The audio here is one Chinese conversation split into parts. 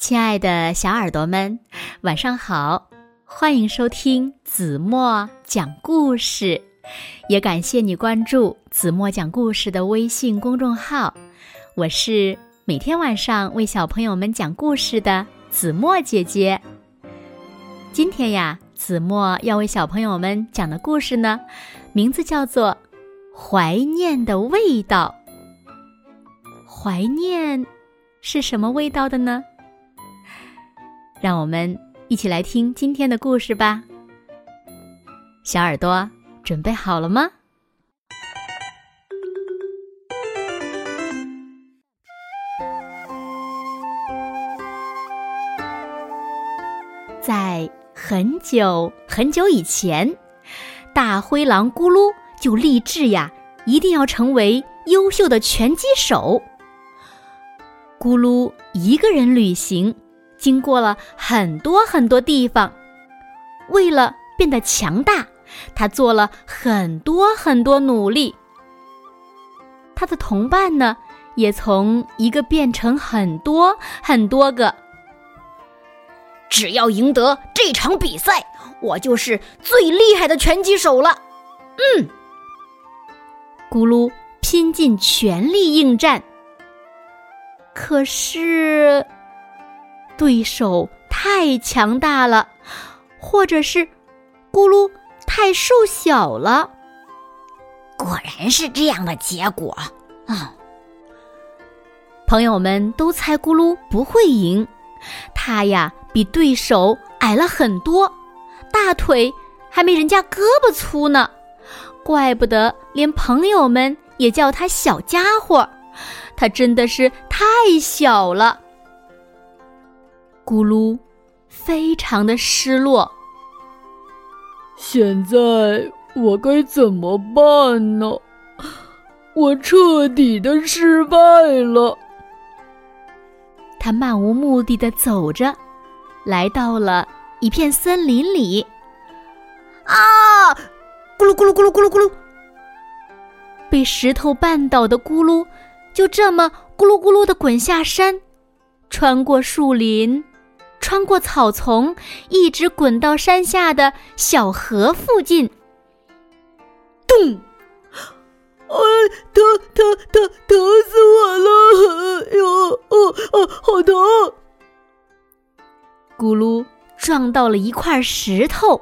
亲爱的小耳朵们，晚上好！欢迎收听子墨讲故事，也感谢你关注子墨讲故事的微信公众号。我是每天晚上为小朋友们讲故事的子墨姐姐。今天呀，子墨要为小朋友们讲的故事呢，名字叫做《怀念的味道》。怀念是什么味道的呢？让我们一起来听今天的故事吧。小耳朵准备好了吗？在很久很久以前，大灰狼咕噜就立志呀，一定要成为优秀的拳击手。咕噜一个人旅行。经过了很多很多地方，为了变得强大，他做了很多很多努力。他的同伴呢，也从一个变成很多很多个。只要赢得这场比赛，我就是最厉害的拳击手了。嗯，咕噜拼尽全力应战，可是。对手太强大了，或者是咕噜太瘦小了。果然是这样的结果啊！朋友们都猜咕噜不会赢，他呀比对手矮了很多，大腿还没人家胳膊粗呢，怪不得连朋友们也叫他小家伙。他真的是太小了。咕噜，非常的失落。现在我该怎么办呢？我彻底的失败了。他漫无目的的走着，来到了一片森林里。啊！咕噜咕噜咕噜咕噜咕噜，被石头绊倒的咕噜，就这么咕噜咕噜的滚下山，穿过树林。穿过草丛，一直滚到山下的小河附近。咚！哎，疼疼疼疼死我了！哎呦，哦哦，好疼！咕噜撞到了一块石头。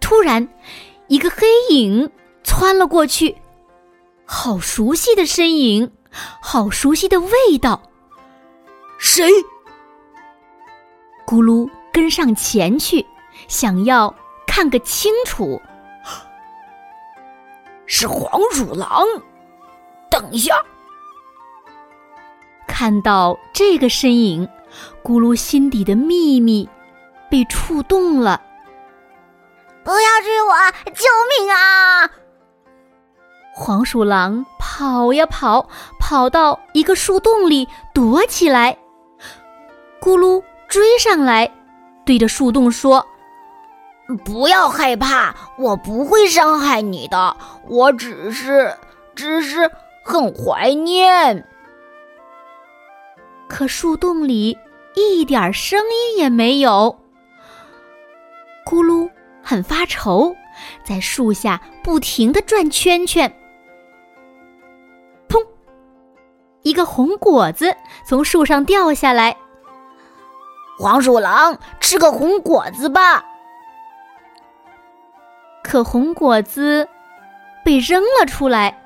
突然，一个黑影窜了过去，好熟悉的身影，好熟悉的味道。谁？咕噜跟上前去，想要看个清楚。是黄鼠狼。等一下，看到这个身影，咕噜心底的秘密被触动了。不要追我！救命啊！黄鼠狼跑呀跑，跑到一个树洞里躲起来。咕噜。追上来，对着树洞说：“不要害怕，我不会伤害你的。我只是，只是很怀念。”可树洞里一点声音也没有。咕噜很发愁，在树下不停的转圈圈。砰！一个红果子从树上掉下来。黄鼠狼，吃个红果子吧。可红果子被扔了出来。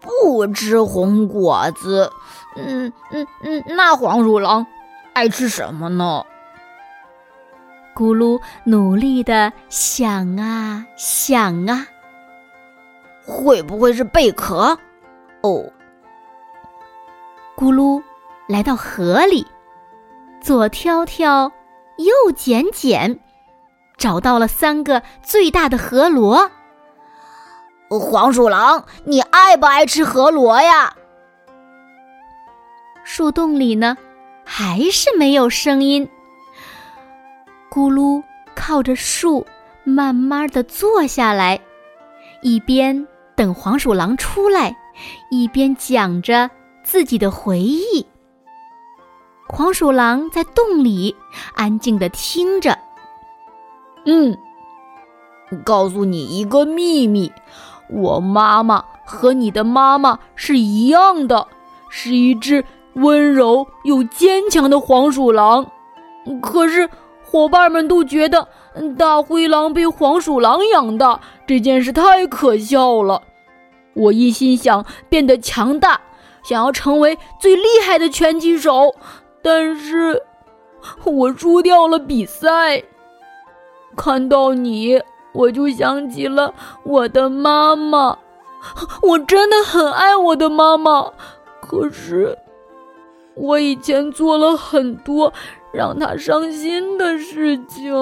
不吃红果子，嗯嗯嗯，那黄鼠狼爱吃什么呢？咕噜努力的想啊想啊，会不会是贝壳？哦，咕噜来到河里。左挑挑，右捡捡，找到了三个最大的河螺。黄鼠狼，你爱不爱吃河螺呀？树洞里呢，还是没有声音。咕噜靠着树，慢慢的坐下来，一边等黄鼠狼出来，一边讲着自己的回忆。黄鼠狼在洞里安静的听着。嗯，告诉你一个秘密，我妈妈和你的妈妈是一样的，是一只温柔又坚强的黄鼠狼。可是伙伴们都觉得大灰狼被黄鼠狼养大这件事太可笑了。我一心想变得强大，想要成为最厉害的拳击手，但是我输掉了比赛。看到你，我就想起了我的妈妈。我真的很爱我的妈妈，可是我以前做了很多让她伤心的事情。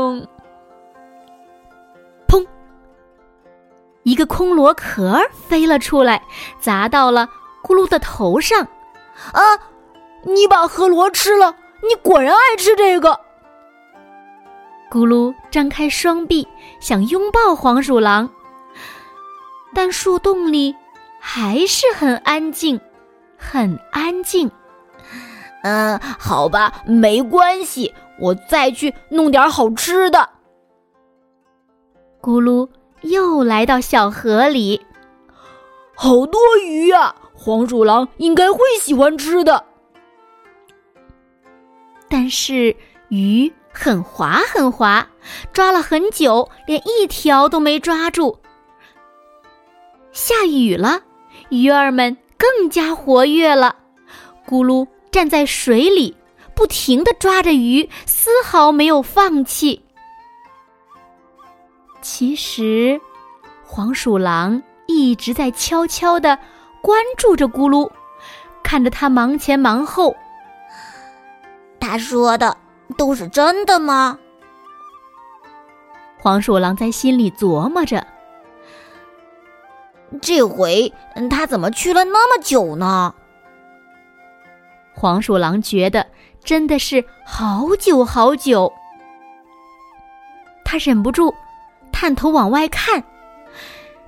砰！一个空螺壳飞了出来，砸到了咕噜的头上。啊！你把河螺吃了？你果然爱吃这个。咕噜张开双臂，想拥抱黄鼠狼，但树洞里还是很安静，很安静。嗯，好吧，没关系，我再去弄点好吃的。咕噜又来到小河里，好多鱼呀！黄鼠狼应该会喜欢吃的。但是鱼。很滑很滑，抓了很久，连一条都没抓住。下雨了，鱼儿们更加活跃了。咕噜站在水里，不停的抓着鱼，丝毫没有放弃。其实，黄鼠狼一直在悄悄的关注着咕噜，看着他忙前忙后。他说的。都是真的吗？黄鼠狼在心里琢磨着。这回他怎么去了那么久呢？黄鼠狼觉得真的是好久好久。他忍不住探头往外看，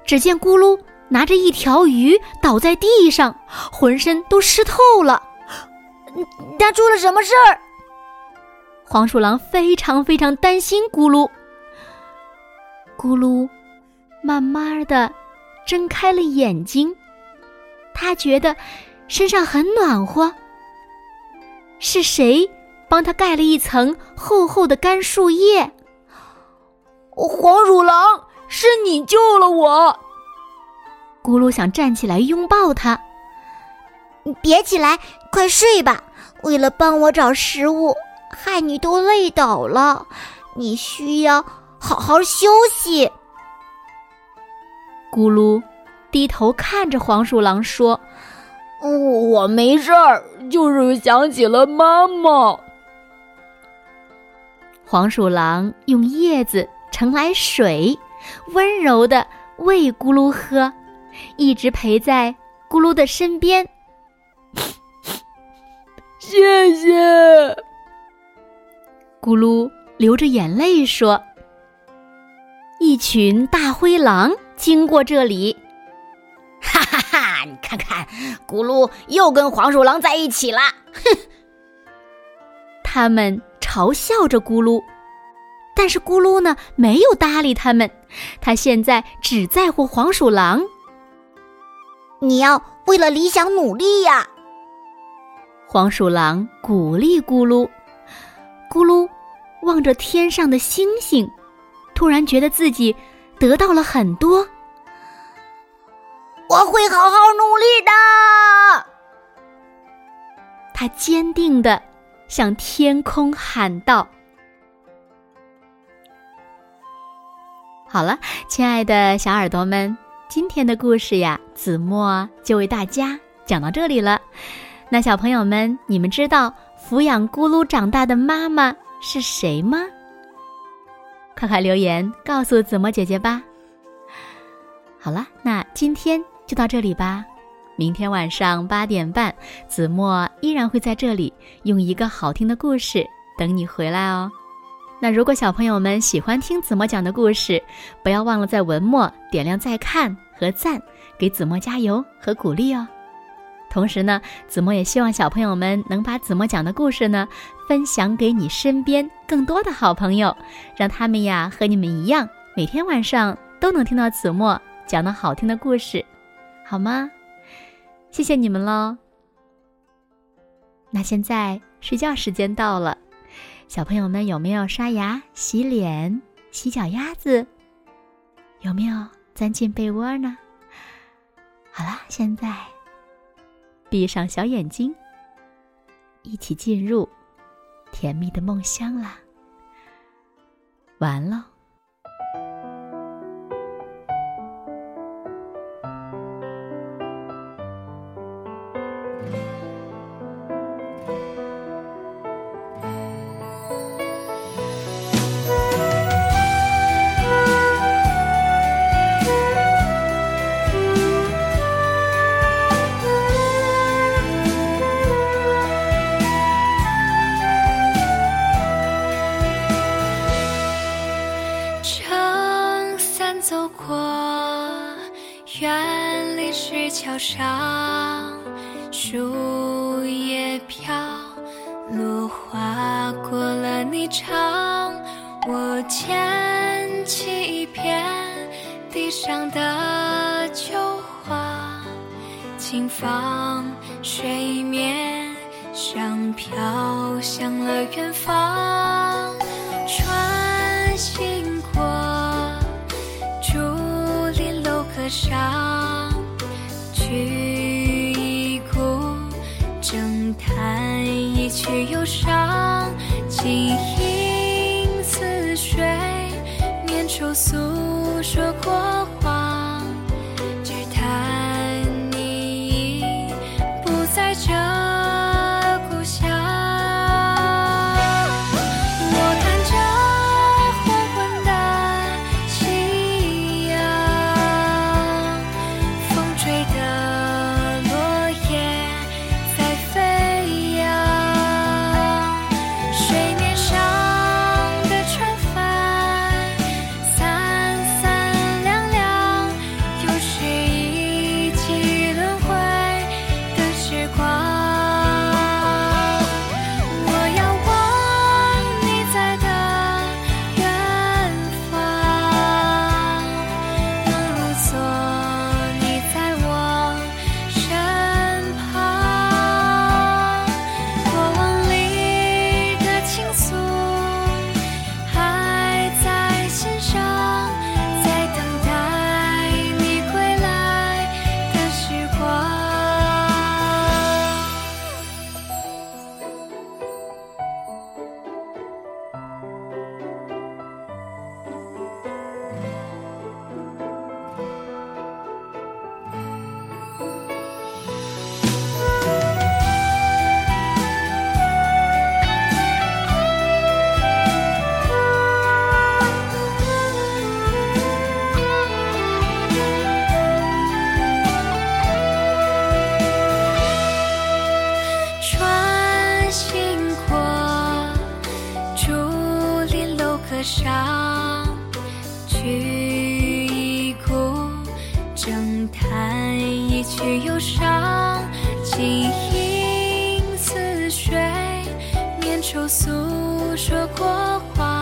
只见咕噜拿着一条鱼倒在地上，浑身都湿透了。他出了什么事儿？黄鼠狼非常非常担心咕噜。咕噜慢慢的睁开了眼睛，他觉得身上很暖和。是谁帮他盖了一层厚厚的干树叶？黄鼠狼，是你救了我！咕噜想站起来拥抱他。别起来，快睡吧。为了帮我找食物。害你都累倒了，你需要好好休息。咕噜低头看着黄鼠狼说：“我没事儿，就是想起了妈妈。”黄鼠狼用叶子盛来水，温柔的喂咕噜喝，一直陪在咕噜的身边。谢谢。咕噜流着眼泪说：“一群大灰狼经过这里，哈哈哈！你看看，咕噜又跟黄鼠狼在一起了。”哼！他们嘲笑着咕噜，但是咕噜呢，没有搭理他们。他现在只在乎黄鼠狼。你要为了理想努力呀！黄鼠狼鼓励咕噜，咕噜。望着天上的星星，突然觉得自己得到了很多。我会好好努力的。他坚定的向天空喊道：“好了，亲爱的小耳朵们，今天的故事呀，子墨就为大家讲到这里了。那小朋友们，你们知道抚养咕噜长大的妈妈？”是谁吗？快快留言告诉子墨姐姐吧。好了，那今天就到这里吧。明天晚上八点半，子墨依然会在这里用一个好听的故事等你回来哦。那如果小朋友们喜欢听子墨讲的故事，不要忘了在文末点亮再看和赞，给子墨加油和鼓励哦。同时呢，子墨也希望小朋友们能把子墨讲的故事呢，分享给你身边更多的好朋友，让他们呀和你们一样，每天晚上都能听到子墨讲的好听的故事，好吗？谢谢你们喽。那现在睡觉时间到了，小朋友们有没有刷牙、洗脸、洗脚丫子？有没有钻进被窝呢？好了，现在。闭上小眼睛，一起进入甜蜜的梦乡啦！完了。我捡起一片地上的旧花，轻放水面上，飘向了远方。穿行过竹林楼阁上。曲一古，正弹一曲忧伤，轻吟水，绵绸诉说过。说过话。